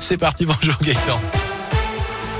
C'est parti, bonjour Gaëtan.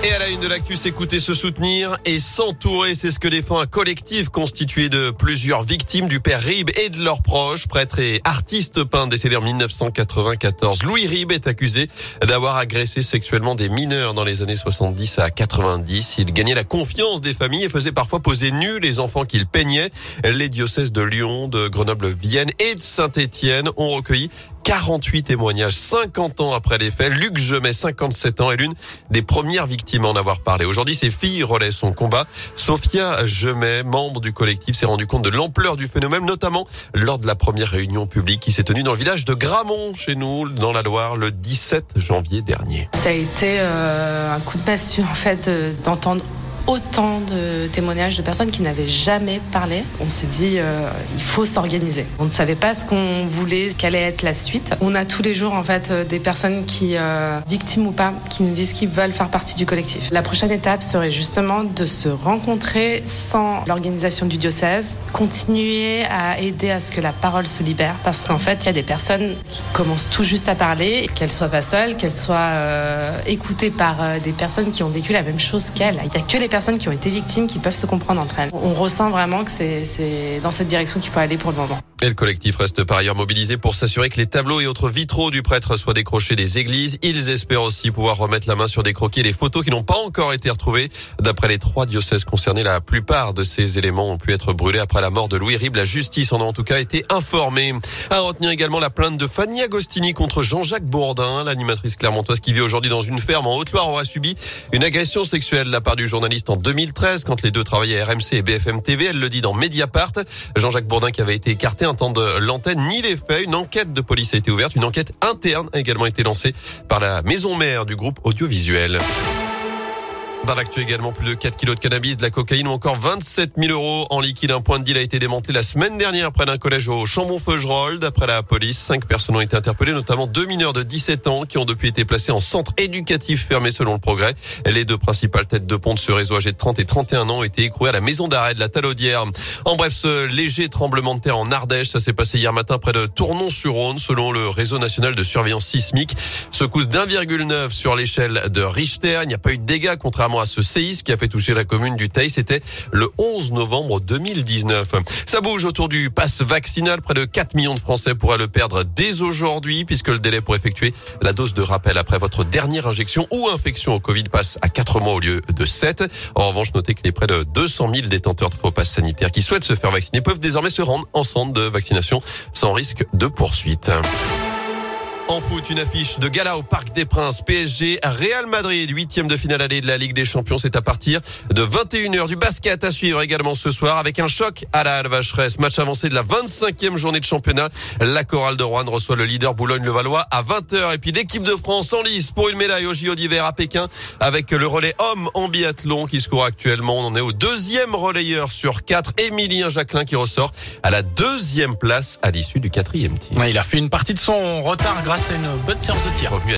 Et à la une de l'actu, s'écouter, se soutenir et s'entourer, c'est ce que défend un collectif constitué de plusieurs victimes du père Rib et de leurs proches, prêtre et artiste peintre décédé en 1994. Louis Rib est accusé d'avoir agressé sexuellement des mineurs dans les années 70 à 90. Il gagnait la confiance des familles et faisait parfois poser nus les enfants qu'il peignait. Les diocèses de Lyon, de Grenoble, Vienne et de Saint-Étienne ont recueilli 48 témoignages 50 ans après les faits. Luc Gemet, 57 ans, est l'une des premières victimes à en avoir parlé. Aujourd'hui, ses filles relaient son combat. Sophia Gemet, membre du collectif, s'est rendu compte de l'ampleur du phénomène, notamment lors de la première réunion publique qui s'est tenue dans le village de Gramont, chez nous, dans la Loire, le 17 janvier dernier. Ça a été euh, un coup de massue, en fait, d'entendre autant de témoignages de personnes qui n'avaient jamais parlé. On s'est dit, euh, il faut s'organiser. On ne savait pas ce qu'on voulait, quelle allait être la suite. On a tous les jours, en fait, euh, des personnes qui, euh, victimes ou pas, qui nous disent qu'ils veulent faire partie du collectif. La prochaine étape serait justement de se rencontrer sans l'organisation du diocèse, continuer à aider à ce que la parole se libère, parce qu'en fait, il y a des personnes qui commencent tout juste à parler, qu'elles soient pas seules, qu'elles soient écoutées par des personnes qui ont vécu la même chose qu'elles. Il n'y a que les qui ont été victimes qui peuvent se comprendre entre elles. On ressent vraiment que c'est dans cette direction qu'il faut aller pour le moment. Et le collectif reste par ailleurs mobilisé pour s'assurer que les tableaux et autres vitraux du prêtre soient décrochés des églises. Ils espèrent aussi pouvoir remettre la main sur des croquis et des photos qui n'ont pas encore été retrouvés. D'après les trois diocèses concernés, la plupart de ces éléments ont pu être brûlés après la mort de Louis Rib. La justice en a en tout cas été informée. À retenir également la plainte de Fanny Agostini contre Jean-Jacques Bourdin, l'animatrice clermontoise qui vit aujourd'hui dans une ferme en Haute-Loire aura subi une agression sexuelle de la part du journaliste en 2013 quand les deux travaillaient à RMC et BFM TV. Elle le dit dans Mediapart. Jean-Jacques Bourdin qui avait été écarté un temps de l'antenne ni les faits. Une enquête de police a été ouverte. Une enquête interne a également été lancée par la maison mère du groupe audiovisuel. Dans l'actu également, plus de 4 kilos de cannabis, de la cocaïne ou encore 27 000 euros en liquide. Un point de deal a été démantelé la semaine dernière près d'un collège au Chambon-Feugerolles. D'après la police, cinq personnes ont été interpellées, notamment deux mineurs de 17 ans qui ont depuis été placés en centre éducatif fermé selon le progrès. Les deux principales têtes de pont de ce réseau âgées de 30 et 31 ans ont été écrouées à la maison d'arrêt de la Talaudière. En bref, ce léger tremblement de terre en Ardèche, ça s'est passé hier matin près de Tournon-sur-Rhône, selon le réseau national de surveillance sismique. Secousse d'1,9 sur l'échelle de Richter. Il n'y a pas eu de dégâts, contrairement à ce séisme qui a fait toucher la commune du Teil. C'était le 11 novembre 2019. Ça bouge autour du pass vaccinal. Près de 4 millions de Français pourraient le perdre dès aujourd'hui puisque le délai pour effectuer la dose de rappel après votre dernière injection ou infection au Covid passe à 4 mois au lieu de 7. En revanche, notez que les près de 200 000 détenteurs de faux passes sanitaires qui souhaitent se faire vacciner peuvent désormais se rendre en centre de vaccination sans risque de poursuite. En foot, une affiche de gala au Parc des Princes, PSG, Real Madrid, huitième de finale allée de la Ligue des Champions. C'est à partir de 21h du basket à suivre également ce soir avec un choc à la Alvacheresse. Match avancé de la 25e journée de championnat. La chorale de Rouen reçoit le leader Boulogne-le-Valois à 20h. Et puis l'équipe de France en lice pour une médaille au JO d'hiver à Pékin avec le relais homme en biathlon qui se court actuellement. On en est au deuxième relayeur sur quatre. Émilien Jacquelin qui ressort à la deuxième place à l'issue du quatrième tir. Il a fait une partie de son retard grâce c'est une bonne séance de tir.